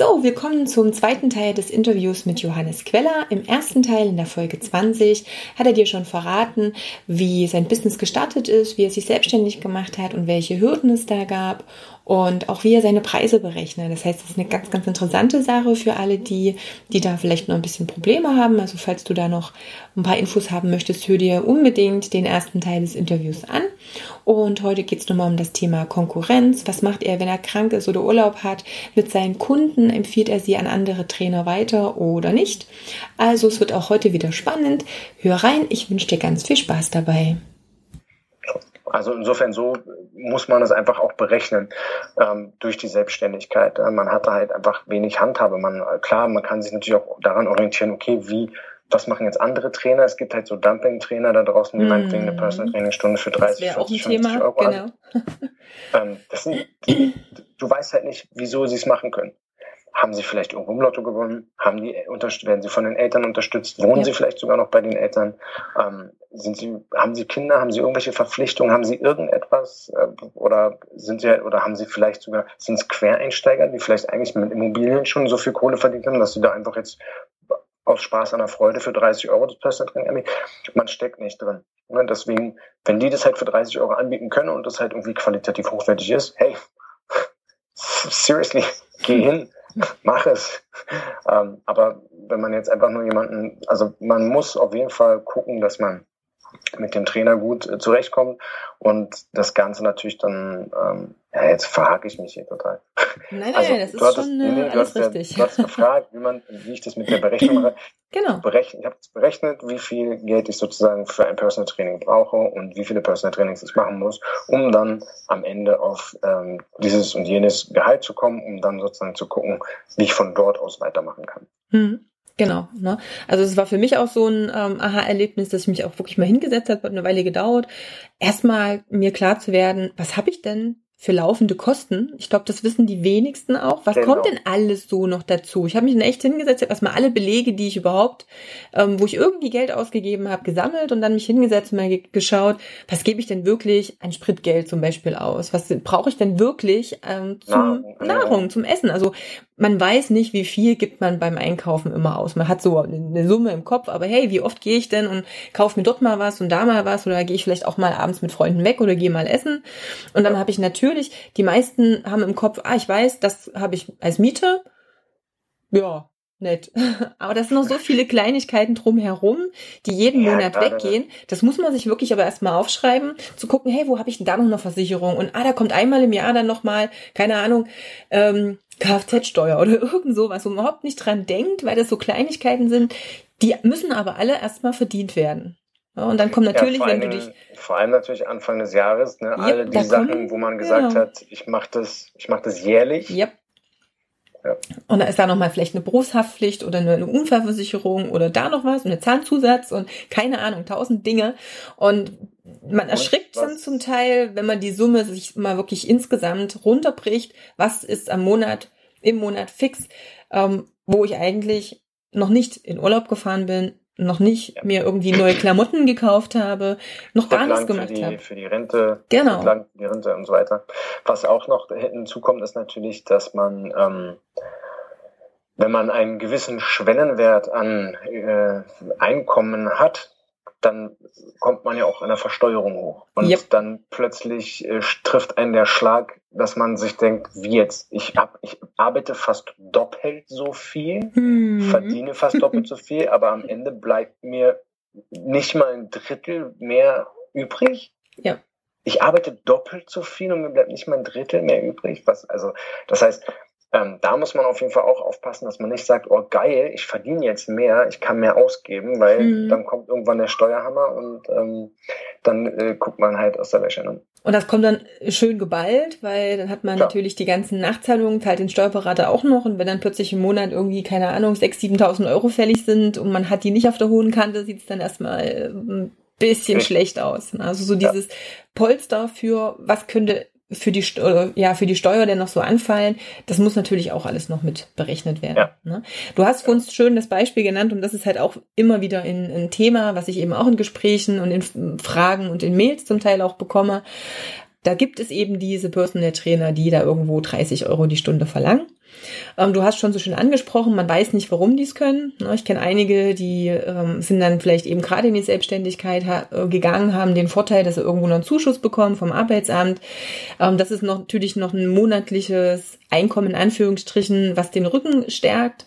So, wir kommen zum zweiten Teil des Interviews mit Johannes Queller. Im ersten Teil, in der Folge 20, hat er dir schon verraten, wie sein Business gestartet ist, wie er sich selbstständig gemacht hat und welche Hürden es da gab und auch wie er seine Preise berechnet. Das heißt, das ist eine ganz, ganz interessante Sache für alle, die, die da vielleicht noch ein bisschen Probleme haben. Also falls du da noch ein paar Infos haben möchtest, hör dir unbedingt den ersten Teil des Interviews an. Und heute geht es nochmal um das Thema Konkurrenz. Was macht er, wenn er krank ist oder Urlaub hat? Mit seinen Kunden empfiehlt er sie an andere Trainer weiter oder nicht? Also es wird auch heute wieder spannend. Hör rein, ich wünsche dir ganz viel Spaß dabei. Also insofern so muss man es einfach auch berechnen ähm, durch die Selbstständigkeit. Äh, man hat da halt einfach wenig Handhabe. Man klar, man kann sich natürlich auch daran orientieren. Okay, wie was machen jetzt andere Trainer? Es gibt halt so Dumping-Trainer da draußen, die mm. meinetwegen eine Personal Training Stunde für 30, 40, 50 Thema. Euro genau. ähm, das sind, du weißt halt nicht, wieso sie es machen können. Haben sie vielleicht irgendwo im Lotto gewonnen? Haben die, werden sie von den Eltern unterstützt? Wohnen ja. sie vielleicht sogar noch bei den Eltern? Ähm, sind sie, haben sie Kinder? Haben sie irgendwelche Verpflichtungen? Haben sie irgendetwas? Äh, oder sind sie, oder haben sie vielleicht sogar, sind es Quereinsteiger, die vielleicht eigentlich mit Immobilien schon so viel Kohle verdient haben, dass sie da einfach jetzt aus Spaß an der Freude für 30 Euro das Personal Training Man steckt nicht drin. Ne? Deswegen, wenn die das halt für 30 Euro anbieten können und das halt irgendwie qualitativ hochwertig ist, hey, seriously, geh hin mach es. Ähm, aber wenn man jetzt einfach nur jemanden, also man muss auf jeden Fall gucken, dass man mit dem Trainer gut äh, zurechtkommt und das Ganze natürlich dann, ähm, ja, jetzt verhake ich mich hier total. Nein, nein, also, das ist hattest, schon nee, nee, alles du richtig. Ja, du hast gefragt, wie, man, wie ich das mit der Berechnung mache. Genau. Berechn, ich habe berechnet, wie viel Geld ich sozusagen für ein Personal Training brauche und wie viele Personal Trainings ich machen muss, um dann am Ende auf ähm, dieses und jenes Gehalt zu kommen, um dann sozusagen zu gucken, wie ich von dort aus weitermachen kann. Mhm. Genau. Ne? Also es war für mich auch so ein ähm, Aha-Erlebnis, dass ich mich auch wirklich mal hingesetzt habe, hat eine Weile gedauert, erstmal mir klar zu werden, was habe ich denn für laufende Kosten. Ich glaube, das wissen die wenigsten auch. Was genau. kommt denn alles so noch dazu? Ich habe mich dann echt hingesetzt, habe erstmal alle Belege, die ich überhaupt, ähm, wo ich irgendwie Geld ausgegeben habe, gesammelt und dann mich hingesetzt und mal geschaut, was gebe ich denn wirklich an Spritgeld zum Beispiel aus? Was brauche ich denn wirklich ähm, zum Nahrung, Nahrung, zum Essen? Also man weiß nicht, wie viel gibt man beim Einkaufen immer aus. Man hat so eine Summe im Kopf, aber hey, wie oft gehe ich denn und kaufe mir dort mal was und da mal was oder gehe ich vielleicht auch mal abends mit Freunden weg oder gehe mal essen? Und dann habe ich natürlich, die meisten haben im Kopf, ah, ich weiß, das habe ich als Miete. Ja, nett. Aber das sind noch so viele Kleinigkeiten drumherum, die jeden ja, Monat weggehen. Das muss man sich wirklich aber erstmal aufschreiben, zu gucken, hey, wo habe ich denn da noch eine Versicherung? Und ah, da kommt einmal im Jahr dann nochmal, keine Ahnung, ähm, Kfz-Steuer oder irgend sowas, wo man überhaupt nicht dran denkt, weil das so Kleinigkeiten sind. Die müssen aber alle erstmal verdient werden. Ja, und dann kommt natürlich, ja, wenn du dich. Vor allem natürlich Anfang des Jahres, ne, yep, alle die Sachen, kommen, wo man gesagt genau. hat, ich mache das, ich mache das jährlich. Yep. Ja. Und da ist da nochmal vielleicht eine Berufshaftpflicht oder eine, Unfallversicherung oder da noch was, eine Zahnzusatz und keine Ahnung, tausend Dinge. Und man erschrickt dann zum Teil, wenn man die Summe sich mal wirklich insgesamt runterbricht, was ist am Monat, im Monat fix, ähm, wo ich eigentlich noch nicht in Urlaub gefahren bin, noch nicht mir irgendwie neue Klamotten gekauft habe, noch gar nichts gemacht habe. Für die Rente, genau. für die Rente und so weiter. Was auch noch hinzukommt, ist natürlich, dass man, ähm, wenn man einen gewissen Schwellenwert an äh, Einkommen hat, dann kommt man ja auch in der Versteuerung hoch. Und yep. dann plötzlich äh, trifft einen der Schlag, dass man sich denkt, wie jetzt, ich, hab, ich arbeite fast doppelt so viel, mhm. verdiene fast doppelt so viel, aber am Ende bleibt mir nicht mal ein Drittel mehr übrig. Ja. Ich arbeite doppelt so viel und mir bleibt nicht mal ein Drittel mehr übrig. Was, also, das heißt, ähm, da muss man auf jeden Fall auch aufpassen, dass man nicht sagt, oh geil, ich verdiene jetzt mehr, ich kann mehr ausgeben, weil mhm. dann kommt irgendwann der Steuerhammer und ähm, dann äh, guckt man halt aus der Wäsche. Ne? Und das kommt dann schön geballt, weil dann hat man ja. natürlich die ganzen Nachzahlungen, zahlt den Steuerberater auch noch und wenn dann plötzlich im Monat irgendwie, keine Ahnung, 6.000, 7.000 Euro fällig sind und man hat die nicht auf der hohen Kante, sieht es dann erstmal ein bisschen Richtig. schlecht aus. Also so dieses ja. Polster für, was könnte für die, ja, für die Steuer denn noch so anfallen, das muss natürlich auch alles noch mit berechnet werden. Ja. Ne? Du hast für uns schön das Beispiel genannt und das ist halt auch immer wieder ein, ein Thema, was ich eben auch in Gesprächen und in Fragen und in Mails zum Teil auch bekomme. Da gibt es eben diese Personal Trainer, die da irgendwo 30 Euro die Stunde verlangen. Ähm, du hast schon so schön angesprochen, man weiß nicht, warum die es können. Ne, ich kenne einige, die ähm, sind dann vielleicht eben gerade in die Selbstständigkeit äh, gegangen, haben den Vorteil, dass sie irgendwo noch einen Zuschuss bekommen vom Arbeitsamt. Ähm, das ist natürlich noch ein monatliches Einkommen in Anführungsstrichen, was den Rücken stärkt.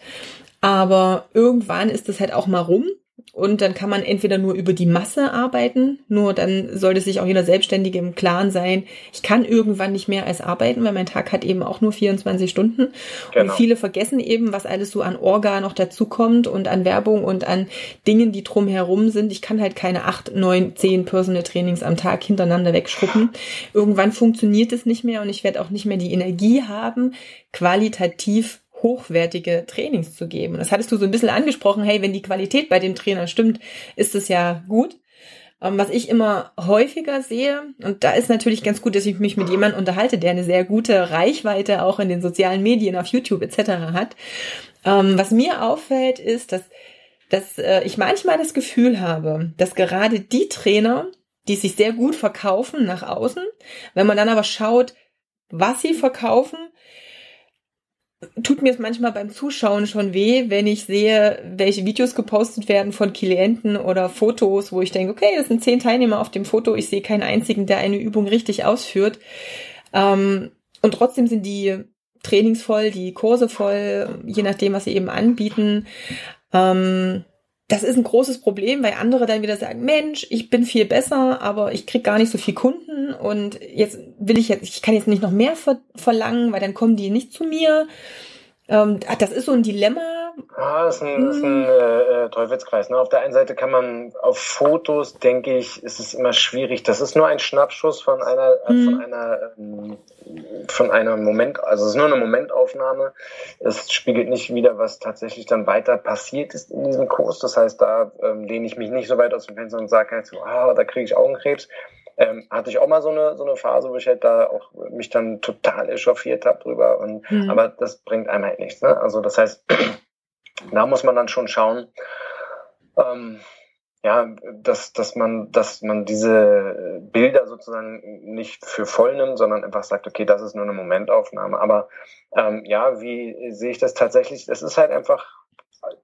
Aber irgendwann ist das halt auch mal rum und dann kann man entweder nur über die Masse arbeiten, nur dann sollte sich auch jeder Selbstständige im Klaren sein, ich kann irgendwann nicht mehr als arbeiten, weil mein Tag hat eben auch nur 24 Stunden. Genau. Und viele vergessen eben, was alles so an Orga noch dazukommt und an Werbung und an Dingen, die drumherum sind. Ich kann halt keine acht, neun, zehn Personal Trainings am Tag hintereinander wegschruppen. Irgendwann funktioniert es nicht mehr und ich werde auch nicht mehr die Energie haben, qualitativ hochwertige Trainings zu geben. Das hattest du so ein bisschen angesprochen, hey, wenn die Qualität bei dem Trainer stimmt, ist es ja gut. Ähm, was ich immer häufiger sehe, und da ist natürlich ganz gut, dass ich mich mit jemandem unterhalte, der eine sehr gute Reichweite auch in den sozialen Medien, auf YouTube etc. hat. Ähm, was mir auffällt, ist, dass, dass äh, ich manchmal das Gefühl habe, dass gerade die Trainer, die sich sehr gut verkaufen nach außen, wenn man dann aber schaut, was sie verkaufen, tut mir es manchmal beim Zuschauen schon weh, wenn ich sehe, welche Videos gepostet werden von Klienten oder Fotos, wo ich denke, okay, das sind zehn Teilnehmer auf dem Foto, ich sehe keinen einzigen, der eine Übung richtig ausführt. Ähm, und trotzdem sind die Trainings voll, die Kurse voll, je nachdem, was sie eben anbieten. Ähm, das ist ein großes Problem, weil andere dann wieder sagen, Mensch, ich bin viel besser, aber ich krieg gar nicht so viel Kunden und jetzt will ich jetzt, ich kann jetzt nicht noch mehr ver verlangen, weil dann kommen die nicht zu mir. Ähm, das ist so ein Dilemma. Ah, das ist ein, das ist ein hm. äh, äh, Teufelskreis. Ne? Auf der einen Seite kann man auf Fotos, denke ich, ist es immer schwierig. Das ist nur ein Schnappschuss von einer, äh, hm. von einer, ähm, von einer Moment, also es ist nur eine Momentaufnahme. Es spiegelt nicht wieder, was tatsächlich dann weiter passiert ist in diesem Kurs. Das heißt, da ähm, lehne ich mich nicht so weit aus dem Fenster und sage halt so, ah, da kriege ich Augenkrebs. Ähm, hatte ich auch mal so eine, so eine Phase, wo ich halt da auch mich dann total echauffiert habe drüber. Und, mhm. Aber das bringt einem halt nichts. Ne? Also das heißt, da muss man dann schon schauen, ähm, ja, dass, dass man, dass man diese Bilder sozusagen nicht für voll nimmt, sondern einfach sagt, okay, das ist nur eine Momentaufnahme. Aber ähm, ja, wie sehe ich das tatsächlich? Es ist halt einfach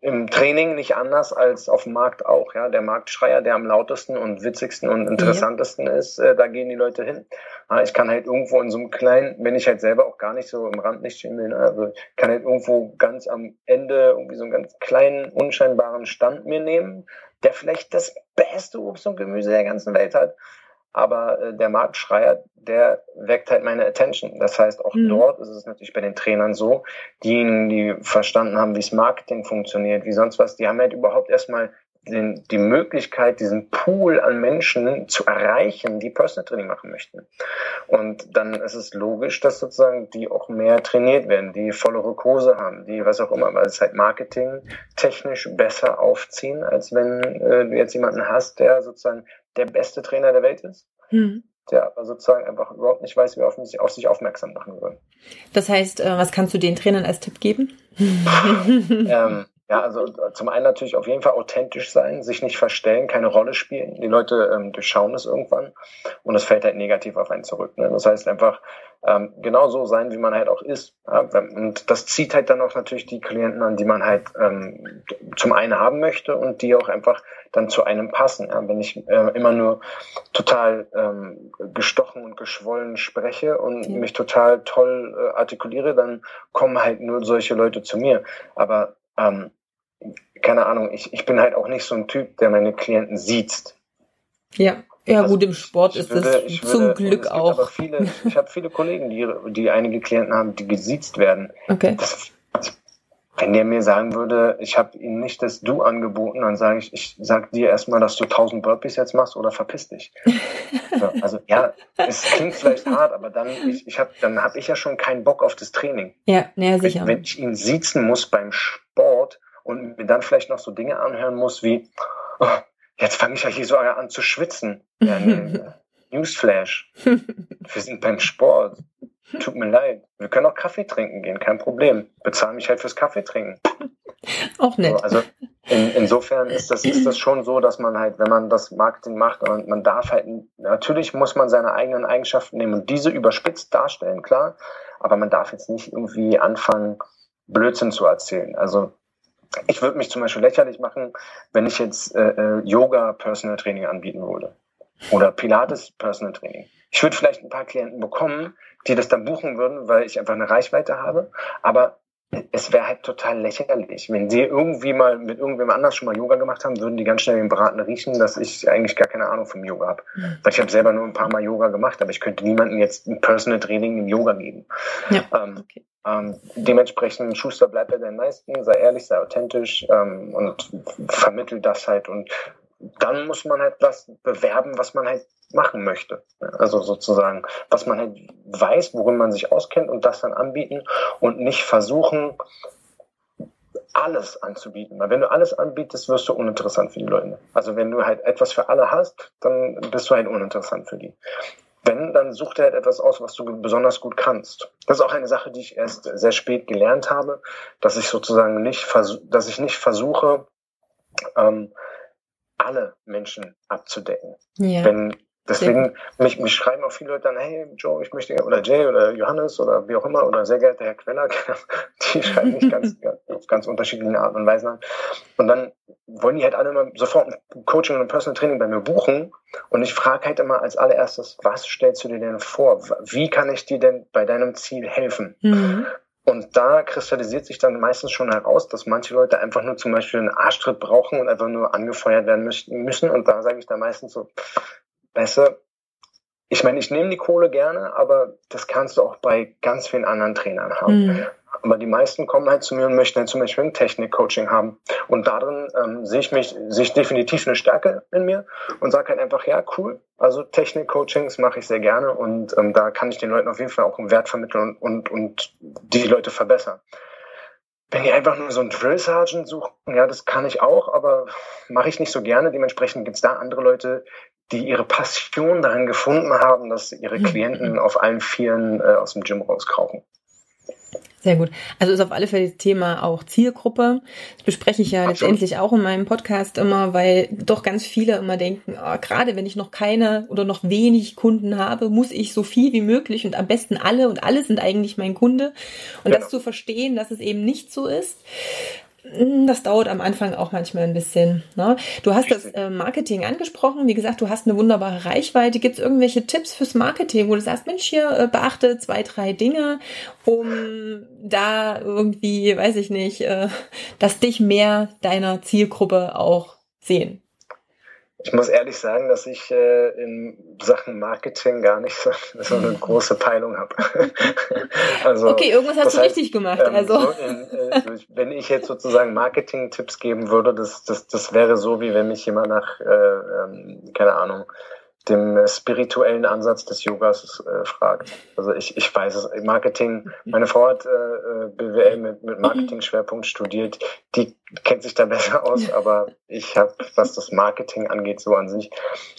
im Training nicht anders als auf dem Markt auch. Ja, der Marktschreier, der am lautesten und witzigsten und interessantesten ja. ist, äh, da gehen die Leute hin. Ja, ich kann halt irgendwo in so einem kleinen, wenn ich halt selber auch gar nicht so im Rand nicht stehen will, ne, also kann halt irgendwo ganz am Ende irgendwie so einen ganz kleinen, unscheinbaren Stand mir nehmen, der vielleicht das beste Obst und Gemüse der ganzen Welt hat aber äh, der Marktschreier, der weckt halt meine Attention. Das heißt, auch mhm. dort ist es natürlich bei den Trainern so, diejenigen, die verstanden haben, wie das Marketing funktioniert, wie sonst was, die haben halt überhaupt erstmal den, die Möglichkeit, diesen Pool an Menschen zu erreichen, die Personal Training machen möchten. Und dann ist es logisch, dass sozusagen die auch mehr trainiert werden, die vollere Kurse haben, die was auch immer, weil es halt Marketing technisch besser aufziehen, als wenn äh, du jetzt jemanden hast, der sozusagen der beste Trainer der Welt ist. Hm. Der aber sozusagen einfach überhaupt nicht weiß, wie er auf, auf sich aufmerksam machen soll. Das heißt, äh, was kannst du den Trainern als Tipp geben? ähm, ja, also zum einen natürlich auf jeden Fall authentisch sein, sich nicht verstellen, keine Rolle spielen. Die Leute ähm, durchschauen es irgendwann und es fällt halt negativ auf einen zurück. Ne? Das heißt einfach ähm, genau so sein, wie man halt auch ist. Ja? Und das zieht halt dann auch natürlich die Klienten an, die man halt ähm, zum einen haben möchte und die auch einfach dann zu einem passen. Ja? Wenn ich äh, immer nur total ähm, gestochen und geschwollen spreche und mhm. mich total toll äh, artikuliere, dann kommen halt nur solche Leute zu mir. Aber ähm, keine Ahnung, ich, ich bin halt auch nicht so ein Typ, der meine Klienten sieht. Ja, ja also gut, im Sport ist würde, es zum würde, Glück auch. Aber viele, ich habe viele Kollegen, die, die einige Klienten haben, die gesiezt werden. Okay. Das, wenn der mir sagen würde, ich habe ihm nicht das Du angeboten, dann sage ich, ich sag dir erstmal, dass du 1000 Burpees jetzt machst oder verpiss dich. ja, also ja, es klingt vielleicht hart, aber dann ich, ich hab, dann habe ich ja schon keinen Bock auf das Training. Ja, ja sicher. Wenn, wenn ich ihn siezen muss beim Sport und mir dann vielleicht noch so Dinge anhören muss wie, oh, jetzt fange ich ja hier so an zu schwitzen. Ja, nee, Newsflash. wir sind beim Sport. Tut mir leid. Wir können auch Kaffee trinken gehen, kein Problem. Bezahl mich halt fürs Kaffee trinken. Auch. So, also in, insofern ist das, ist das schon so, dass man halt, wenn man das Marketing macht, und man darf halt, natürlich muss man seine eigenen Eigenschaften nehmen und diese überspitzt darstellen, klar, aber man darf jetzt nicht irgendwie anfangen, Blödsinn zu erzählen. Also ich würde mich zum Beispiel lächerlich machen, wenn ich jetzt äh, äh, Yoga Personal Training anbieten würde oder Pilates Personal Training. Ich würde vielleicht ein paar Klienten bekommen, die das dann buchen würden, weil ich einfach eine Reichweite habe. Aber es wäre halt total lächerlich. Wenn sie irgendwie mal mit irgendwem anders schon mal Yoga gemacht haben, würden die ganz schnell im Braten riechen, dass ich eigentlich gar keine Ahnung vom Yoga habe. Mhm. Weil ich habe selber nur ein paar Mal Yoga gemacht, aber ich könnte niemandem jetzt ein Personal Training im Yoga geben. Ja. Ähm, okay. Ähm, dementsprechend, Schuster bleibt bei den meisten, sei ehrlich, sei authentisch ähm, und vermittelt das halt. Und dann muss man halt was bewerben, was man halt machen möchte. Also sozusagen, was man halt weiß, worin man sich auskennt und das dann anbieten und nicht versuchen, alles anzubieten. Weil wenn du alles anbietest, wirst du uninteressant für die Leute. Also wenn du halt etwas für alle hast, dann bist du halt uninteressant für die. Wenn, dann such dir halt etwas aus, was du besonders gut kannst. Das ist auch eine Sache, die ich erst sehr spät gelernt habe, dass ich sozusagen nicht, dass ich nicht versuche, ähm, alle Menschen abzudecken. Ja. Wenn Deswegen, mich, mich schreiben auch viele Leute dann, hey Joe, ich möchte, oder Jay oder Johannes oder wie auch immer, oder sehr geehrter Herr Queller, die schreiben mich ganz, auf ganz unterschiedlichen Arten und Weisen an. Und dann wollen die halt alle immer sofort ein Coaching und ein Personal Training bei mir buchen. Und ich frage halt immer als allererstes, was stellst du dir denn vor? Wie kann ich dir denn bei deinem Ziel helfen? Mhm. Und da kristallisiert sich dann meistens schon heraus, dass manche Leute einfach nur zum Beispiel einen Arschtritt brauchen und einfach nur angefeuert werden müssen. Und da sage ich dann meistens so, besser. Ich meine, ich nehme die Kohle gerne, aber das kannst du auch bei ganz vielen anderen Trainern haben. Mhm. Aber die meisten kommen halt zu mir und möchten halt zum Beispiel ein Technik-Coaching haben. Und darin ähm, sehe ich mich, sehe ich definitiv eine Stärke in mir und sage halt einfach, ja, cool. Also Technik-Coachings mache ich sehr gerne und ähm, da kann ich den Leuten auf jeden Fall auch einen Wert vermitteln und, und, und die Leute verbessern. Wenn die einfach nur so einen Drill Sergeant suchen, ja, das kann ich auch, aber mache ich nicht so gerne. Dementsprechend gibt es da andere Leute, die ihre Passion darin gefunden haben, dass ihre mhm. Klienten auf allen Vieren äh, aus dem Gym rauskrauchen. Sehr gut. Also ist auf alle Fälle das Thema auch Zielgruppe. Das bespreche ich ja Absolut. letztendlich auch in meinem Podcast immer, weil doch ganz viele immer denken, oh, gerade wenn ich noch keine oder noch wenig Kunden habe, muss ich so viel wie möglich und am besten alle und alle sind eigentlich mein Kunde. Und genau. das zu verstehen, dass es eben nicht so ist. Hm, das dauert am Anfang auch manchmal ein bisschen. Ne? Du hast das äh, Marketing angesprochen. Wie gesagt, du hast eine wunderbare Reichweite. Gibt es irgendwelche Tipps fürs Marketing, wo du sagst, Mensch, hier äh, beachte zwei, drei Dinge, um da irgendwie, weiß ich nicht, äh, dass dich mehr deiner Zielgruppe auch sehen? Ich muss ehrlich sagen, dass ich äh, in Sachen Marketing gar nicht so, so eine große Peilung habe. also, okay, irgendwas hast du heißt, richtig gemacht. Ähm, also. So in, äh, wenn ich jetzt sozusagen Marketing-Tipps geben würde, das, das, das wäre so, wie wenn mich jemand nach, äh, ähm, keine Ahnung, dem spirituellen Ansatz des Yogas äh, fragt. Also ich, ich weiß es, Marketing, meine Frau hat äh, äh BWL mit, mit Marketing-Schwerpunkt studiert, die kennt sich da besser aus, aber ich habe, was das Marketing angeht, so an sich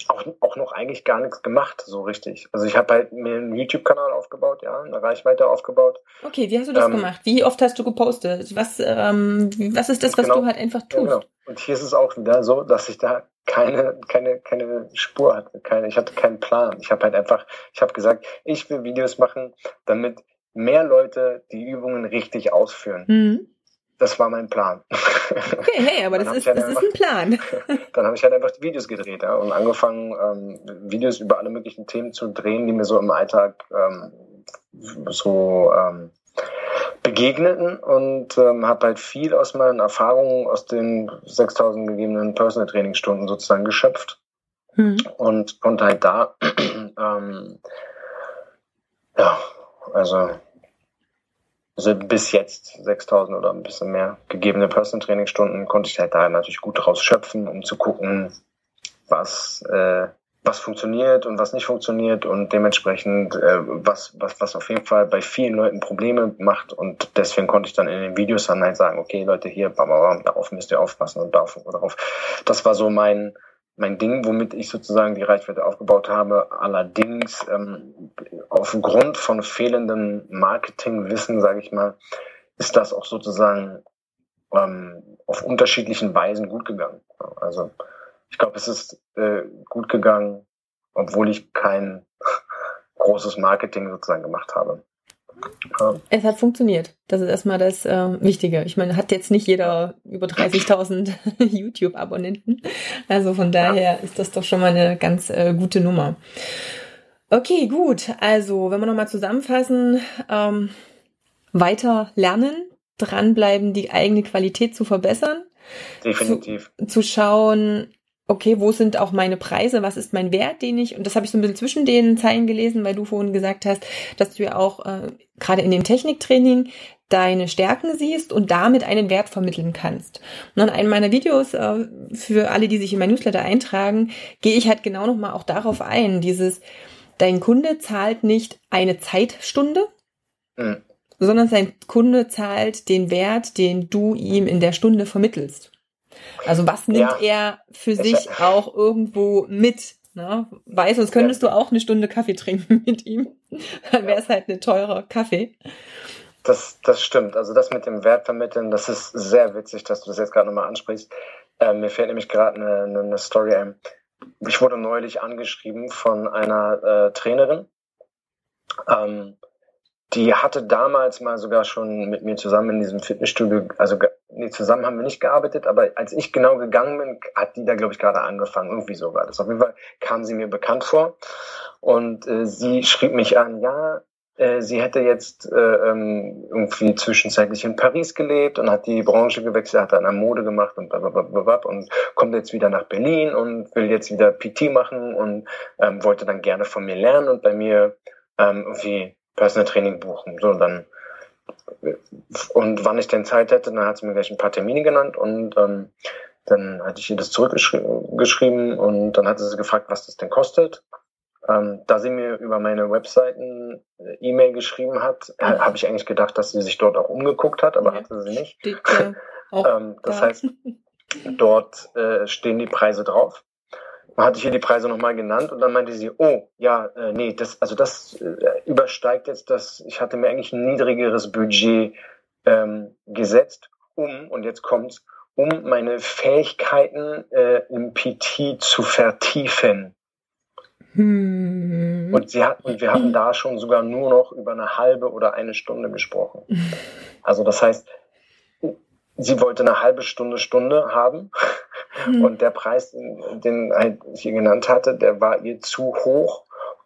auch, auch noch eigentlich gar nichts gemacht, so richtig. Also ich habe halt mir einen YouTube-Kanal aufgebaut, ja, eine Reichweite aufgebaut. Okay, wie hast du das ähm, gemacht? Wie oft hast du gepostet? Was, ähm, was ist das, was genau, du halt einfach tust? Ja, genau. Und hier ist es auch wieder so, dass ich da keine, keine, keine Spur hatte. Keine, ich hatte keinen Plan. Ich habe halt einfach, ich habe gesagt, ich will Videos machen, damit mehr Leute die Übungen richtig ausführen. Mhm. Das war mein Plan. Okay, hey, aber das, ist, halt das einfach, ist ein Plan. dann habe ich halt einfach die Videos gedreht ja, und angefangen, ähm, Videos über alle möglichen Themen zu drehen, die mir so im Alltag ähm, so ähm, begegneten und ähm, habe halt viel aus meinen Erfahrungen aus den 6000 gegebenen Personal Training Stunden sozusagen geschöpft mhm. und konnte halt da ähm, ja also also bis jetzt 6000 oder ein bisschen mehr gegebene Personal Training Stunden konnte ich halt da natürlich gut draus schöpfen, um zu gucken, was äh, was funktioniert und was nicht funktioniert und dementsprechend äh, was, was, was auf jeden Fall bei vielen Leuten Probleme macht und deswegen konnte ich dann in den Videos dann halt sagen, okay Leute, hier, bam, bam, darauf müsst ihr aufpassen und darauf, darauf. Das war so mein, mein Ding, womit ich sozusagen die Reichweite aufgebaut habe. Allerdings ähm, aufgrund von fehlendem Marketingwissen, sage ich mal, ist das auch sozusagen ähm, auf unterschiedlichen Weisen gut gegangen. Also ich glaube, es ist äh, gut gegangen, obwohl ich kein großes Marketing sozusagen gemacht habe. Es hat funktioniert. Das ist erstmal das äh, Wichtige. Ich meine, hat jetzt nicht jeder über 30.000 YouTube-Abonnenten. Also von daher ist das doch schon mal eine ganz äh, gute Nummer. Okay, gut. Also, wenn wir nochmal zusammenfassen, ähm, weiter lernen, dranbleiben, die eigene Qualität zu verbessern. Definitiv. Zu, zu schauen, okay, wo sind auch meine Preise, was ist mein Wert, den ich, und das habe ich so ein bisschen zwischen den Zeilen gelesen, weil du vorhin gesagt hast, dass du ja auch äh, gerade in dem Techniktraining deine Stärken siehst und damit einen Wert vermitteln kannst. Und in einem meiner Videos, äh, für alle, die sich in mein Newsletter eintragen, gehe ich halt genau nochmal auch darauf ein, dieses, dein Kunde zahlt nicht eine Zeitstunde, mhm. sondern sein Kunde zahlt den Wert, den du ihm in der Stunde vermittelst. Also was nimmt ja. er für sich auch irgendwo mit? Ne? Weiß, sonst könntest ja. du auch eine Stunde Kaffee trinken mit ihm. Dann wäre es halt eine teure Kaffee. Das, das stimmt. Also das mit dem Wert vermitteln, das ist sehr witzig, dass du das jetzt gerade nochmal ansprichst. Äh, mir fällt nämlich gerade eine, eine Story ein. Ich wurde neulich angeschrieben von einer äh, Trainerin. Ähm, die hatte damals mal sogar schon mit mir zusammen in diesem Fitnessstudio, also nee, zusammen haben wir nicht gearbeitet, aber als ich genau gegangen bin, hat die da, glaube ich, gerade angefangen. Irgendwie so war das. Auf jeden Fall kam sie mir bekannt vor und äh, sie schrieb mich an, ja, äh, sie hätte jetzt äh, ähm, irgendwie zwischenzeitlich in Paris gelebt und hat die Branche gewechselt, hat dann eine Mode gemacht und blablabla und kommt jetzt wieder nach Berlin und will jetzt wieder PT machen und ähm, wollte dann gerne von mir lernen und bei mir ähm, irgendwie Personal Training buchen. So, dann und wann ich denn Zeit hätte, dann hat sie mir gleich ein paar Termine genannt und ähm, dann hatte ich ihr das zurückgeschrieben und dann hatte sie gefragt, was das denn kostet. Ähm, da sie mir über meine Webseiten äh, E-Mail geschrieben hat, äh, habe ich eigentlich gedacht, dass sie sich dort auch umgeguckt hat, aber ja. hatte sie nicht. Steht, äh, ähm, das da. heißt, dort äh, stehen die Preise drauf. Dann hatte ich ihr die Preise nochmal genannt und dann meinte sie, oh, ja, äh, nee, das, also das äh, übersteigt jetzt das, ich hatte mir eigentlich ein niedrigeres Budget ähm, gesetzt, um, und jetzt kommt's, um meine Fähigkeiten äh, im PT zu vertiefen. Hm. Und, sie hat, und wir hatten da schon sogar nur noch über eine halbe oder eine Stunde gesprochen. Also das heißt, sie wollte eine halbe Stunde, Stunde haben. Mhm. Und der Preis, den ich ihr genannt hatte, der war ihr zu hoch,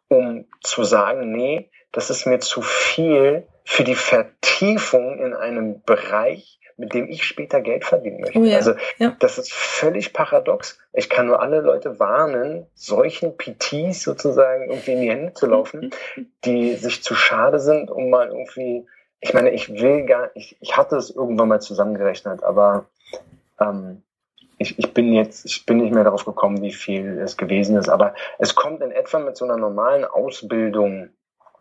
um zu sagen, nee, das ist mir zu viel für die Vertiefung in einem Bereich, mit dem ich später Geld verdienen möchte. Oh ja, also ja. das ist völlig paradox. Ich kann nur alle Leute warnen, solchen PTs sozusagen irgendwie in die Hände zu laufen, die sich zu schade sind, um mal irgendwie ich meine, ich will gar, ich, ich hatte es irgendwann mal zusammengerechnet, aber ähm, ich, ich bin jetzt, ich bin nicht mehr darauf gekommen, wie viel es gewesen ist, aber es kommt in etwa mit so einer normalen Ausbildung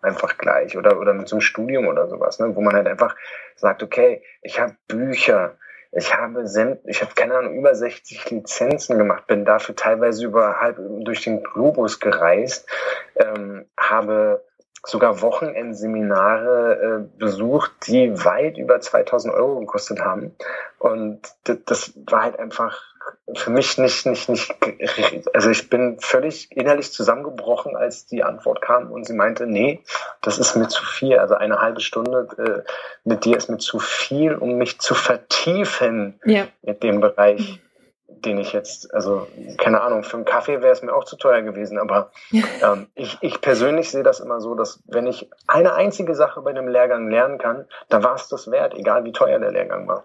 einfach gleich oder, oder mit so einem Studium oder sowas, ne, wo man halt einfach sagt, okay, ich habe Bücher, ich habe ich habe keine Ahnung über 60 Lizenzen gemacht, bin dafür teilweise über halb durch den Globus gereist, ähm, habe sogar Wochenendseminare äh, besucht, die weit über 2000 Euro gekostet haben. Und das war halt einfach für mich nicht, nicht, nicht, also ich bin völlig innerlich zusammengebrochen, als die Antwort kam und sie meinte, nee, das ist mir zu viel. Also eine halbe Stunde äh, mit dir ist mir zu viel, um mich zu vertiefen ja. mit dem Bereich den ich jetzt, also keine Ahnung, für einen Kaffee wäre es mir auch zu teuer gewesen, aber ähm, ich, ich persönlich sehe das immer so, dass wenn ich eine einzige Sache bei einem Lehrgang lernen kann, dann war es das wert, egal wie teuer der Lehrgang war.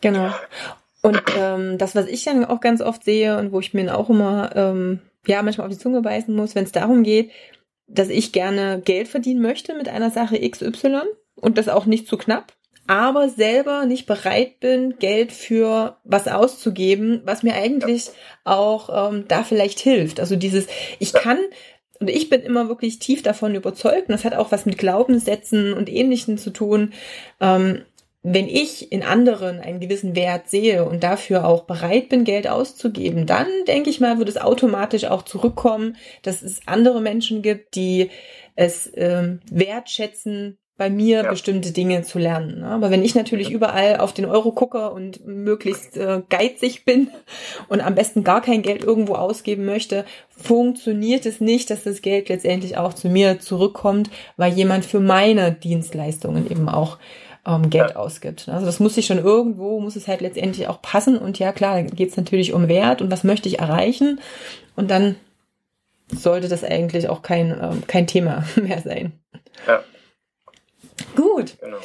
Genau. Und ähm, das, was ich dann auch ganz oft sehe und wo ich mir auch immer, ähm, ja, manchmal auf die Zunge beißen muss, wenn es darum geht, dass ich gerne Geld verdienen möchte mit einer Sache XY und das auch nicht zu knapp, aber selber nicht bereit bin, Geld für was auszugeben, was mir eigentlich auch ähm, da vielleicht hilft. Also dieses, ich kann und ich bin immer wirklich tief davon überzeugt, und das hat auch was mit Glaubenssätzen und Ähnlichem zu tun, ähm, wenn ich in anderen einen gewissen Wert sehe und dafür auch bereit bin, Geld auszugeben, dann denke ich mal, wird es automatisch auch zurückkommen, dass es andere Menschen gibt, die es ähm, wertschätzen, bei mir ja. bestimmte Dinge zu lernen. Ne? Aber wenn ich natürlich überall auf den Euro gucke und möglichst äh, geizig bin und am besten gar kein Geld irgendwo ausgeben möchte, funktioniert es nicht, dass das Geld letztendlich auch zu mir zurückkommt, weil jemand für meine Dienstleistungen eben auch ähm, Geld ja. ausgibt. Also das muss sich schon irgendwo, muss es halt letztendlich auch passen. Und ja, klar, geht es natürlich um Wert und was möchte ich erreichen. Und dann sollte das eigentlich auch kein, ähm, kein Thema mehr sein. Ja. Gut. Genau.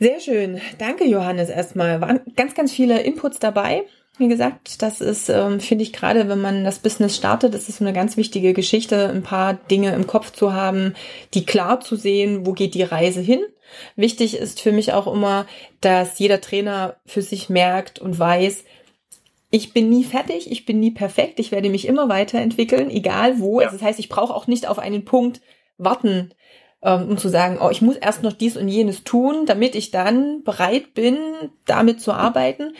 Sehr schön. Danke, Johannes, erstmal. Waren ganz, ganz viele Inputs dabei. Wie gesagt, das ist, ähm, finde ich, gerade wenn man das Business startet, ist es eine ganz wichtige Geschichte, ein paar Dinge im Kopf zu haben, die klar zu sehen, wo geht die Reise hin. Wichtig ist für mich auch immer, dass jeder Trainer für sich merkt und weiß, ich bin nie fertig, ich bin nie perfekt, ich werde mich immer weiterentwickeln, egal wo. Ja. Also das heißt, ich brauche auch nicht auf einen Punkt warten, ähm, um zu sagen, oh, ich muss erst noch dies und jenes tun, damit ich dann bereit bin, damit zu arbeiten.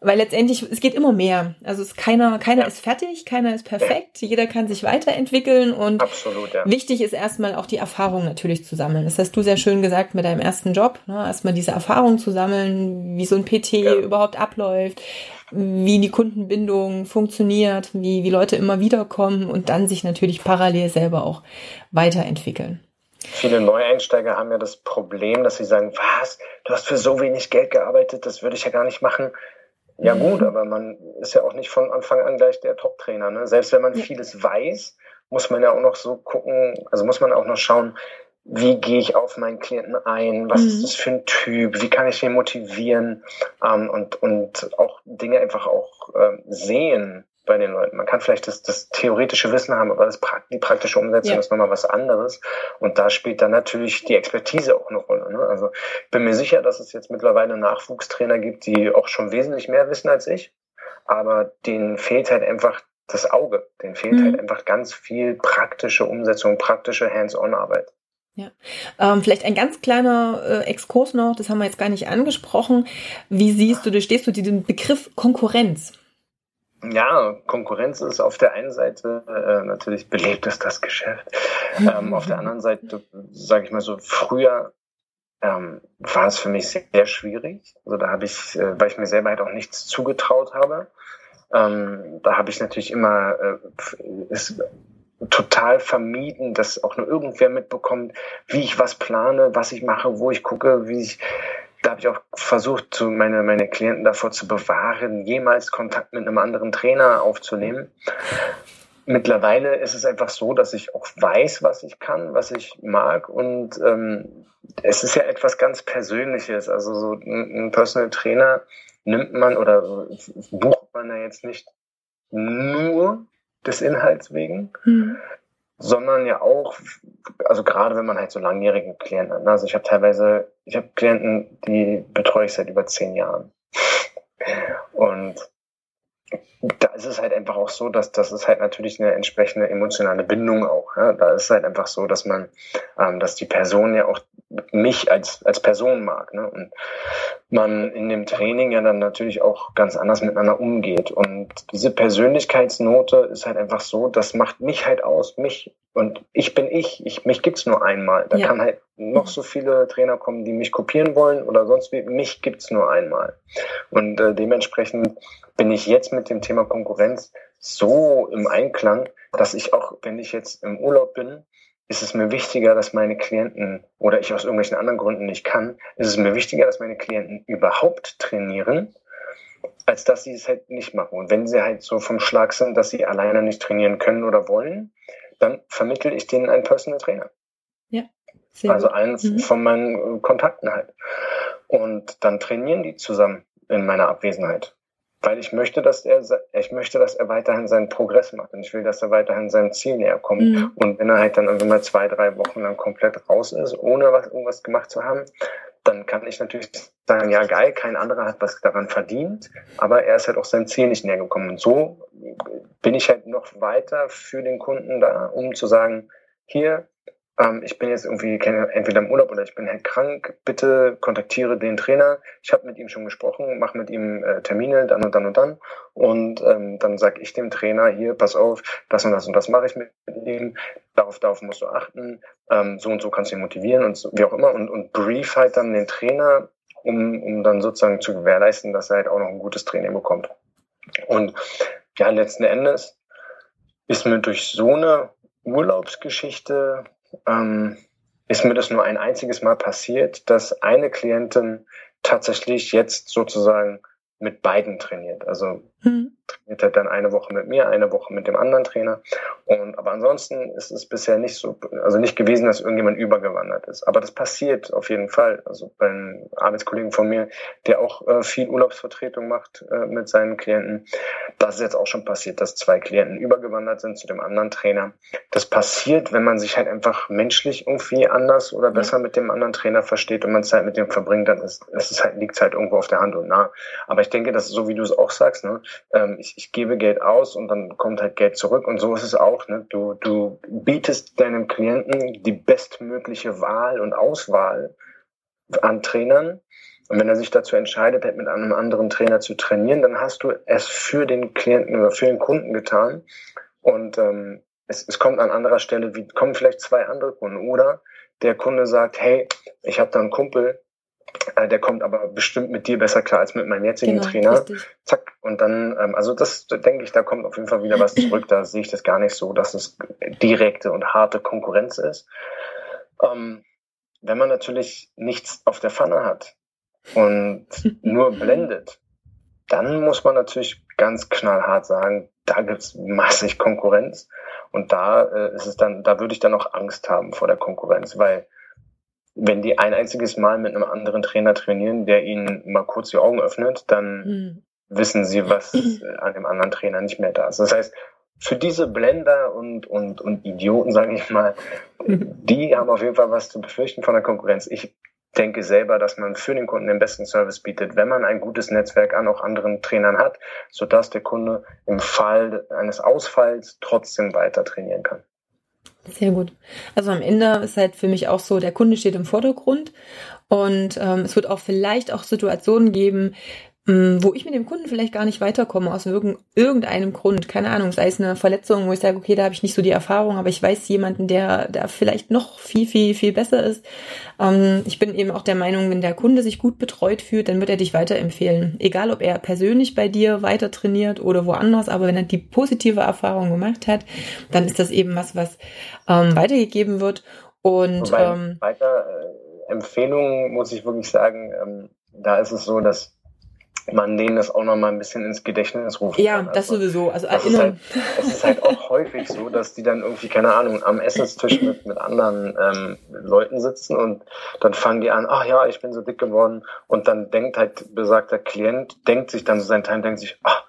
Weil letztendlich, es geht immer mehr. Also es ist keiner, keiner ja. ist fertig, keiner ist perfekt, ja. jeder kann sich weiterentwickeln und Absolut, ja. wichtig ist erstmal auch die Erfahrung natürlich zu sammeln. Das hast du sehr schön gesagt mit deinem ersten Job, ne? erstmal diese Erfahrung zu sammeln, wie so ein PT überhaupt abläuft, wie die Kundenbindung funktioniert, wie, wie Leute immer wieder kommen und dann sich natürlich parallel selber auch weiterentwickeln. Viele Neueinsteiger haben ja das Problem, dass sie sagen, was, du hast für so wenig Geld gearbeitet, das würde ich ja gar nicht machen. Ja mhm. gut, aber man ist ja auch nicht von Anfang an gleich der Top-Trainer. Ne? Selbst wenn man ja. vieles weiß, muss man ja auch noch so gucken, also muss man auch noch schauen, wie gehe ich auf meinen Klienten ein, was mhm. ist das für ein Typ, wie kann ich ihn motivieren ähm, und, und auch Dinge einfach auch ähm, sehen bei den Leuten. Man kann vielleicht das, das theoretische Wissen haben, aber das, die praktische Umsetzung ja. ist nochmal was anderes. Und da spielt dann natürlich die Expertise auch eine Rolle. Ne? Also ich bin mir sicher, dass es jetzt mittlerweile Nachwuchstrainer gibt, die auch schon wesentlich mehr wissen als ich. Aber denen fehlt halt einfach das Auge. Denen fehlt mhm. halt einfach ganz viel praktische Umsetzung, praktische Hands-on-Arbeit. Ja, ähm, vielleicht ein ganz kleiner äh, Exkurs noch, das haben wir jetzt gar nicht angesprochen. Wie siehst du, du stehst du den Begriff Konkurrenz? Ja, Konkurrenz ist auf der einen Seite äh, natürlich belebt ist das Geschäft. Ähm, auf der anderen Seite, sage ich mal so, früher ähm, war es für mich sehr, schwierig. Also da habe ich, äh, weil ich mir selber halt auch nichts zugetraut habe, ähm, da habe ich natürlich immer äh, ist total vermieden, dass auch nur irgendwer mitbekommt, wie ich was plane, was ich mache, wo ich gucke, wie ich da habe ich auch versucht, so meine, meine Klienten davor zu bewahren, jemals Kontakt mit einem anderen Trainer aufzunehmen. Mittlerweile ist es einfach so, dass ich auch weiß, was ich kann, was ich mag und ähm, es ist ja etwas ganz Persönliches. Also so ein Personal Trainer nimmt man oder bucht man ja jetzt nicht nur des Inhalts wegen, mhm sondern ja auch, also gerade wenn man halt so langjährige Klienten hat. Ne? Also ich habe teilweise, ich habe Klienten, die betreue ich seit über zehn Jahren. Und da ist es halt einfach auch so, dass das ist halt natürlich eine entsprechende emotionale Bindung auch. Ja? Da ist es halt einfach so, dass man, ähm, dass die Person ja auch mich als, als Person mag. Ne? Und man in dem Training ja dann natürlich auch ganz anders miteinander umgeht. Und diese Persönlichkeitsnote ist halt einfach so, das macht mich halt aus, mich. Und ich bin ich, ich mich gibt's nur einmal. Da ja. kann halt noch so viele Trainer kommen, die mich kopieren wollen oder sonst wie. Mich gibt's nur einmal. Und äh, dementsprechend bin ich jetzt mit dem Thema Konkurrenz so im Einklang, dass ich auch, wenn ich jetzt im Urlaub bin, ist es mir wichtiger, dass meine Klienten oder ich aus irgendwelchen anderen Gründen nicht kann, ist es mir wichtiger, dass meine Klienten überhaupt trainieren, als dass sie es halt nicht machen. Und wenn sie halt so vom Schlag sind, dass sie alleine nicht trainieren können oder wollen, dann vermittle ich denen einen Personal Trainer. Ja. also einen mhm. von meinen Kontakten halt. Und dann trainieren die zusammen in meiner Abwesenheit weil ich möchte, dass er, ich möchte, dass er weiterhin seinen Progress macht und ich will, dass er weiterhin seinem Ziel näher kommt. Mhm. Und wenn er halt dann irgendwie mal zwei, drei Wochen dann komplett raus ist, ohne was, irgendwas gemacht zu haben, dann kann ich natürlich sagen, ja geil, kein anderer hat was daran verdient, aber er ist halt auch seinem Ziel nicht näher gekommen. Und so bin ich halt noch weiter für den Kunden da, um zu sagen, hier, ähm, ich bin jetzt irgendwie entweder im Urlaub oder ich bin halt krank, bitte kontaktiere den Trainer. Ich habe mit ihm schon gesprochen, mache mit ihm äh, Termine, dann und dann und dann. Und ähm, dann sage ich dem Trainer, hier, pass auf, das und das und das mache ich mit ihm, darauf, darauf musst du achten, ähm, so und so kannst du ihn motivieren und so, wie auch immer. Und, und brief halt dann den Trainer, um, um dann sozusagen zu gewährleisten, dass er halt auch noch ein gutes Training bekommt. Und ja, letzten Endes ist mir durch so eine Urlaubsgeschichte ähm, ist mir das nur ein einziges Mal passiert, dass eine Klientin tatsächlich jetzt sozusagen mit beiden trainiert. Also hm. trainiert halt dann eine Woche mit mir, eine Woche mit dem anderen Trainer. Und aber ansonsten ist es bisher nicht so, also nicht gewesen, dass irgendjemand übergewandert ist. Aber das passiert auf jeden Fall. Also beim Arbeitskollegen von mir, der auch äh, viel Urlaubsvertretung macht äh, mit seinen Klienten, das ist jetzt auch schon passiert, dass zwei Klienten übergewandert sind zu dem anderen Trainer. Das passiert, wenn man sich halt einfach menschlich irgendwie anders oder besser mit dem anderen Trainer versteht und man Zeit mit dem verbringt, dann ist, es halt, liegt es halt irgendwo auf der Hand und nah. Aber ich denke, dass so wie du es auch sagst, ne, ähm, ich, ich gebe Geld aus und dann kommt halt Geld zurück und so ist es auch. Ne? Du, du bietest deinem Klienten die bestmögliche Wahl und Auswahl an Trainern. Und wenn er sich dazu entscheidet, halt mit einem anderen Trainer zu trainieren, dann hast du es für den Klienten oder für den Kunden getan. Und ähm, es, es kommt an anderer Stelle, wie kommen vielleicht zwei andere Kunden. Oder der Kunde sagt, hey, ich habe da einen Kumpel, der kommt aber bestimmt mit dir besser klar als mit meinem jetzigen genau, Trainer. Richtig. Zack. Und dann, ähm, also das denke ich, da kommt auf jeden Fall wieder was zurück. Da sehe ich das gar nicht so, dass es direkte und harte Konkurrenz ist. Ähm, wenn man natürlich nichts auf der Pfanne hat und nur blendet, dann muss man natürlich ganz knallhart sagen, da gibt's massig Konkurrenz. Und da äh, ist es dann, da würde ich dann auch Angst haben vor der Konkurrenz, weil wenn die ein einziges Mal mit einem anderen Trainer trainieren, der ihnen mal kurz die Augen öffnet, dann mhm. wissen sie, was an dem anderen Trainer nicht mehr da ist. Das heißt, für diese Blender und, und, und Idioten, sage ich mal, die haben auf jeden Fall was zu befürchten von der Konkurrenz. Ich denke selber, dass man für den Kunden den besten Service bietet, wenn man ein gutes Netzwerk an auch anderen Trainern hat, sodass der Kunde im Fall eines Ausfalls trotzdem weiter trainieren kann. Sehr gut. Also am Ende ist halt für mich auch so, der Kunde steht im Vordergrund und ähm, es wird auch vielleicht auch Situationen geben, wo ich mit dem Kunden vielleicht gar nicht weiterkomme, aus irgendeinem Grund, keine Ahnung, sei es eine Verletzung, wo ich sage, okay, da habe ich nicht so die Erfahrung, aber ich weiß jemanden, der, der vielleicht noch viel, viel, viel besser ist. Ähm, ich bin eben auch der Meinung, wenn der Kunde sich gut betreut fühlt, dann wird er dich weiterempfehlen. Egal, ob er persönlich bei dir weiter trainiert oder woanders, aber wenn er die positive Erfahrung gemacht hat, dann ist das eben was, was ähm, weitergegeben wird. Und Wobei, ähm, weiter äh, Empfehlungen muss ich wirklich sagen, ähm, da ist es so, dass man denen das auch noch mal ein bisschen ins Gedächtnis ruft. Ja, kann. das also, sowieso. Also das ist, halt, das ist halt auch häufig so, dass die dann irgendwie, keine Ahnung, am Essenstisch mit, mit anderen ähm, Leuten sitzen und dann fangen die an, ach ja, ich bin so dick geworden und dann denkt halt besagter Klient, denkt sich dann so sein Teil, denkt sich, ach,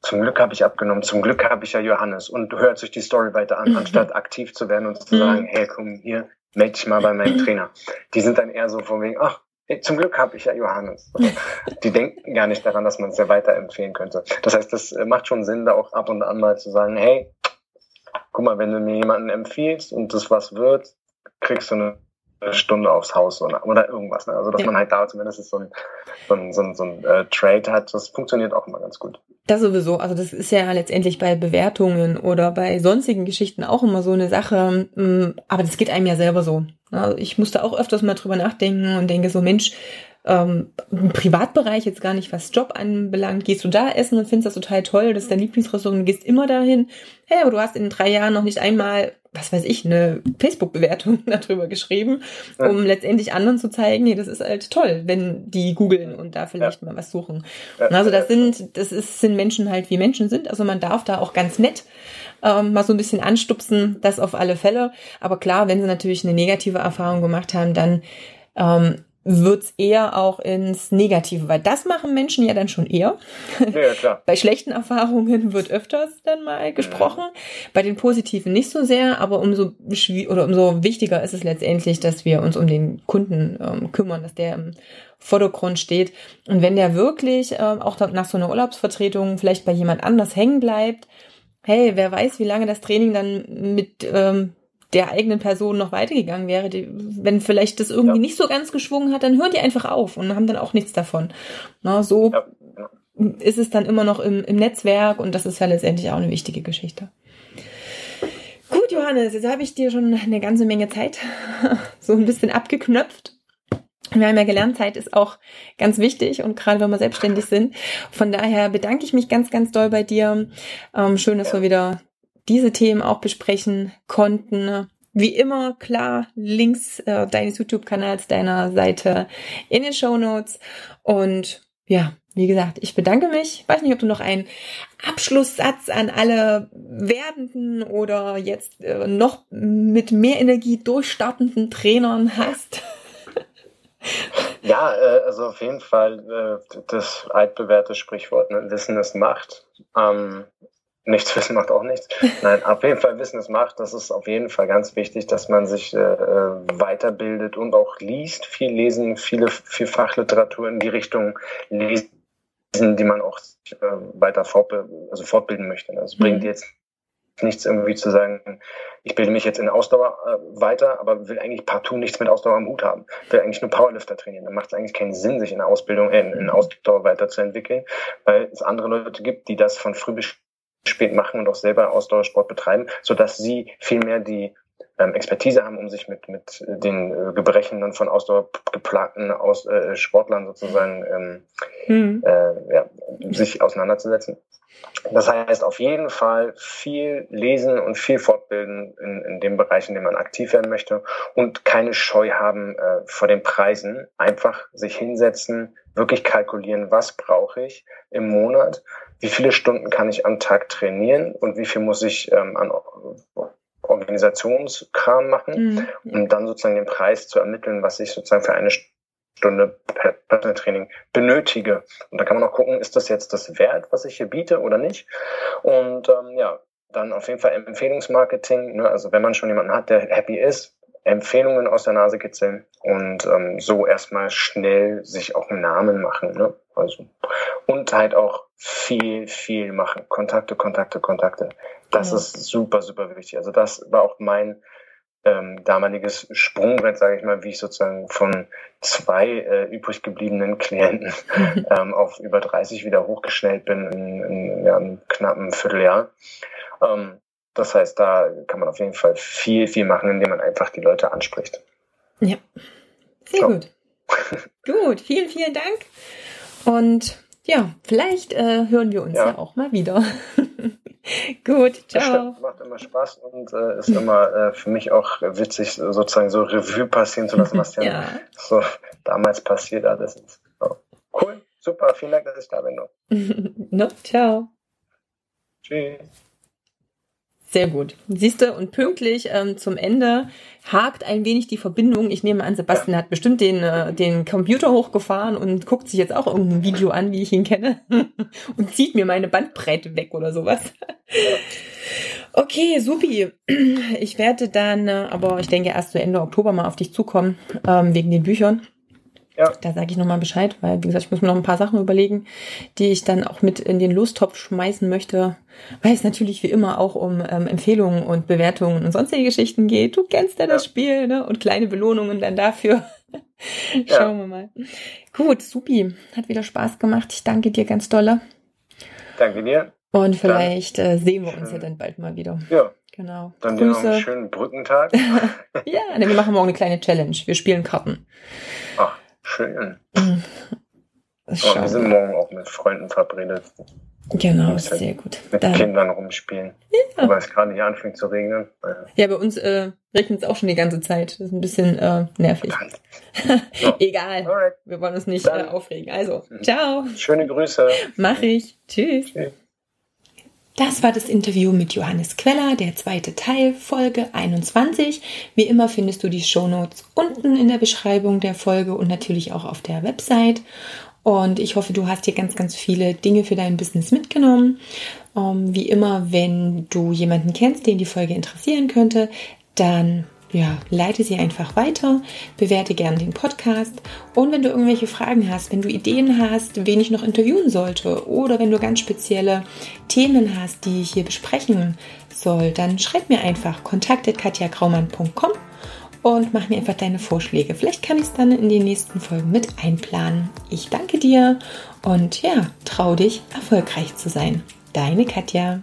zum Glück habe ich abgenommen, zum Glück habe ich ja Johannes und hört sich die Story weiter an, mhm. anstatt aktiv zu werden und zu mhm. sagen, hey, komm hier, melde dich mal bei meinem Trainer. Die sind dann eher so von wegen, ach, zum Glück habe ich ja Johannes. Die denken gar nicht daran, dass man es ja weiterempfehlen könnte. Das heißt, das äh, macht schon Sinn, da auch ab und an mal zu sagen, hey, guck mal, wenn du mir jemanden empfiehlst und das was wird, kriegst du eine Stunde aufs Haus oder, oder irgendwas. Ne? Also dass ja. man halt da zumindest so ein, so ein, so ein, so ein äh, Trade hat, das funktioniert auch immer ganz gut. Das sowieso. Also das ist ja letztendlich bei Bewertungen oder bei sonstigen Geschichten auch immer so eine Sache. Mm, aber das geht einem ja selber so. Also ich musste auch öfters mal drüber nachdenken und denke so, Mensch, ähm, im Privatbereich jetzt gar nicht, was Job anbelangt, gehst du da essen und findest das total toll, das ist dein Lieblingsrestaurant, du gehst immer dahin. Hey, aber du hast in drei Jahren noch nicht einmal, was weiß ich, eine Facebook-Bewertung darüber geschrieben, um ja. letztendlich anderen zu zeigen, nee, das ist halt toll, wenn die googeln und da vielleicht ja. mal was suchen. Ja. Also das sind, das ist, sind Menschen halt wie Menschen sind, also man darf da auch ganz nett ähm, mal so ein bisschen anstupsen, das auf alle Fälle. Aber klar, wenn sie natürlich eine negative Erfahrung gemacht haben, dann ähm, wird's eher auch ins Negative, weil das machen Menschen ja dann schon eher. Ja, klar. Bei schlechten Erfahrungen wird öfters dann mal gesprochen, ja. bei den positiven nicht so sehr, aber umso oder umso wichtiger ist es letztendlich, dass wir uns um den Kunden ähm, kümmern, dass der im Vordergrund steht. Und wenn der wirklich ähm, auch nach so einer Urlaubsvertretung vielleicht bei jemand anders hängen bleibt, hey, wer weiß, wie lange das Training dann mit ähm, der eigenen Person noch weitergegangen wäre, die, wenn vielleicht das irgendwie ja. nicht so ganz geschwungen hat, dann hören die einfach auf und haben dann auch nichts davon. Na, so ja. ist es dann immer noch im, im Netzwerk und das ist ja letztendlich auch eine wichtige Geschichte. Gut, Johannes, jetzt habe ich dir schon eine ganze Menge Zeit so ein bisschen abgeknöpft. Wir haben ja gelernt, Zeit ist auch ganz wichtig und gerade wenn wir selbstständig sind. Von daher bedanke ich mich ganz, ganz doll bei dir. Ähm, schön, dass wir wieder diese Themen auch besprechen konnten. Wie immer, klar, Links äh, deines YouTube-Kanals, deiner Seite in den Show Notes. Und ja, wie gesagt, ich bedanke mich. Ich weiß nicht, ob du noch einen Abschlusssatz an alle werdenden oder jetzt äh, noch mit mehr Energie durchstartenden Trainern hast. Ja, äh, also auf jeden Fall äh, das altbewährte Sprichwort, ne? Wissen ist Macht. Ähm, nichts wissen macht auch nichts. Nein, auf jeden Fall Wissen ist Macht. Das ist auf jeden Fall ganz wichtig, dass man sich äh, weiterbildet und auch liest, viel lesen, viele viel Fachliteratur in die Richtung lesen, die man auch äh, weiter fortbilden, also fortbilden möchte. Das mhm. bringt jetzt nichts irgendwie zu sagen, ich bilde mich jetzt in Ausdauer äh, weiter, aber will eigentlich partout nichts mit Ausdauer am Hut haben. Will eigentlich nur Powerlifter trainieren. Dann macht es eigentlich keinen Sinn, sich in der Ausbildung, äh, in Ausdauer weiterzuentwickeln, weil es andere Leute gibt, die das von früh bis spät machen und auch selber Ausdauersport betreiben, so dass sie viel mehr die Expertise haben, um sich mit, mit den äh, Gebrechen dann von ausdauergeplagten Aus, äh, Sportlern sozusagen ähm, mhm. äh, ja, sich auseinanderzusetzen. Das heißt auf jeden Fall viel lesen und viel fortbilden in, in dem Bereich, in dem man aktiv werden möchte und keine Scheu haben äh, vor den Preisen. Einfach sich hinsetzen, wirklich kalkulieren, was brauche ich im Monat, wie viele Stunden kann ich am Tag trainieren und wie viel muss ich ähm, an Organisationskram machen, mhm. um dann sozusagen den Preis zu ermitteln, was ich sozusagen für eine Stunde Personal Training benötige. Und da kann man auch gucken, ist das jetzt das wert, was ich hier biete oder nicht? Und ähm, ja, dann auf jeden Fall Empfehlungsmarketing. Ne? Also wenn man schon jemanden hat, der happy ist, Empfehlungen aus der Nase kitzeln und ähm, so erstmal schnell sich auch einen Namen machen. Ne? Also, und halt auch viel, viel machen. Kontakte, Kontakte, Kontakte. Das ja. ist super, super wichtig. Also das war auch mein ähm, damaliges Sprungbrett, sage ich mal, wie ich sozusagen von zwei äh, übrig gebliebenen Klienten ähm, auf über 30 wieder hochgeschnellt bin in, in ja, einem knappen Vierteljahr. Ähm, das heißt, da kann man auf jeden Fall viel, viel machen, indem man einfach die Leute anspricht. Ja, sehr so. gut. gut, vielen, vielen Dank. Und ja, vielleicht äh, hören wir uns ja. ja auch mal wieder. Gut, ciao. Das macht immer Spaß und äh, ist immer äh, für mich auch witzig, sozusagen so Revue passieren zu lassen, was ja. so damals passiert alles ist. So. Cool, super, vielen Dank, dass ich da bin. no, ciao. Tschüss. Sehr gut. Siehst du, und pünktlich ähm, zum Ende hakt ein wenig die Verbindung. Ich nehme an, Sebastian hat bestimmt den, äh, den Computer hochgefahren und guckt sich jetzt auch irgendein Video an, wie ich ihn kenne, und zieht mir meine Bandbreite weg oder sowas. Okay, supi. Ich werde dann, äh, aber ich denke erst zu Ende Oktober mal auf dich zukommen, ähm, wegen den Büchern. Ja. Da sage ich nochmal Bescheid, weil, wie gesagt, ich muss mir noch ein paar Sachen überlegen, die ich dann auch mit in den Lostopf schmeißen möchte, weil es natürlich wie immer auch um ähm, Empfehlungen und Bewertungen und sonstige Geschichten geht. Du kennst ja, ja. das Spiel, ne? Und kleine Belohnungen dann dafür. Schauen wir mal. Gut, supi. Hat wieder Spaß gemacht. Ich danke dir ganz dolle. Danke dir. Und vielleicht äh, sehen wir uns ja dann bald mal wieder. Ja. Genau. Dann Grüße. dir noch einen schönen Brückentag. ja, wir machen morgen eine kleine Challenge. Wir spielen Karten. Ach. Schön. Mhm. Wir sind morgen auch mit Freunden verabredet. Genau, sehr gut. Mit Dann. Kindern rumspielen. Ja. Wobei es gerade nicht anfängt zu regnen. Ja, bei uns äh, regnet es auch schon die ganze Zeit. Das ist ein bisschen äh, nervig. so. Egal. Alright. Wir wollen uns nicht äh, aufregen. Also, mhm. ciao. Schöne Grüße. Mach ich. Tschüss. Tschüss. Das war das Interview mit Johannes Queller, der zweite Teil, Folge 21. Wie immer findest du die Shownotes unten in der Beschreibung der Folge und natürlich auch auf der Website. Und ich hoffe, du hast hier ganz, ganz viele Dinge für dein Business mitgenommen. Ähm, wie immer, wenn du jemanden kennst, den die Folge interessieren könnte, dann ja, leite sie einfach weiter, bewerte gern den Podcast und wenn du irgendwelche Fragen hast, wenn du Ideen hast, wen ich noch interviewen sollte oder wenn du ganz spezielle Themen hast, die ich hier besprechen soll, dann schreib mir einfach kontakt@katjagraumann.com und mach mir einfach deine Vorschläge. Vielleicht kann ich es dann in den nächsten Folgen mit einplanen. Ich danke dir und ja, trau dich, erfolgreich zu sein. Deine Katja.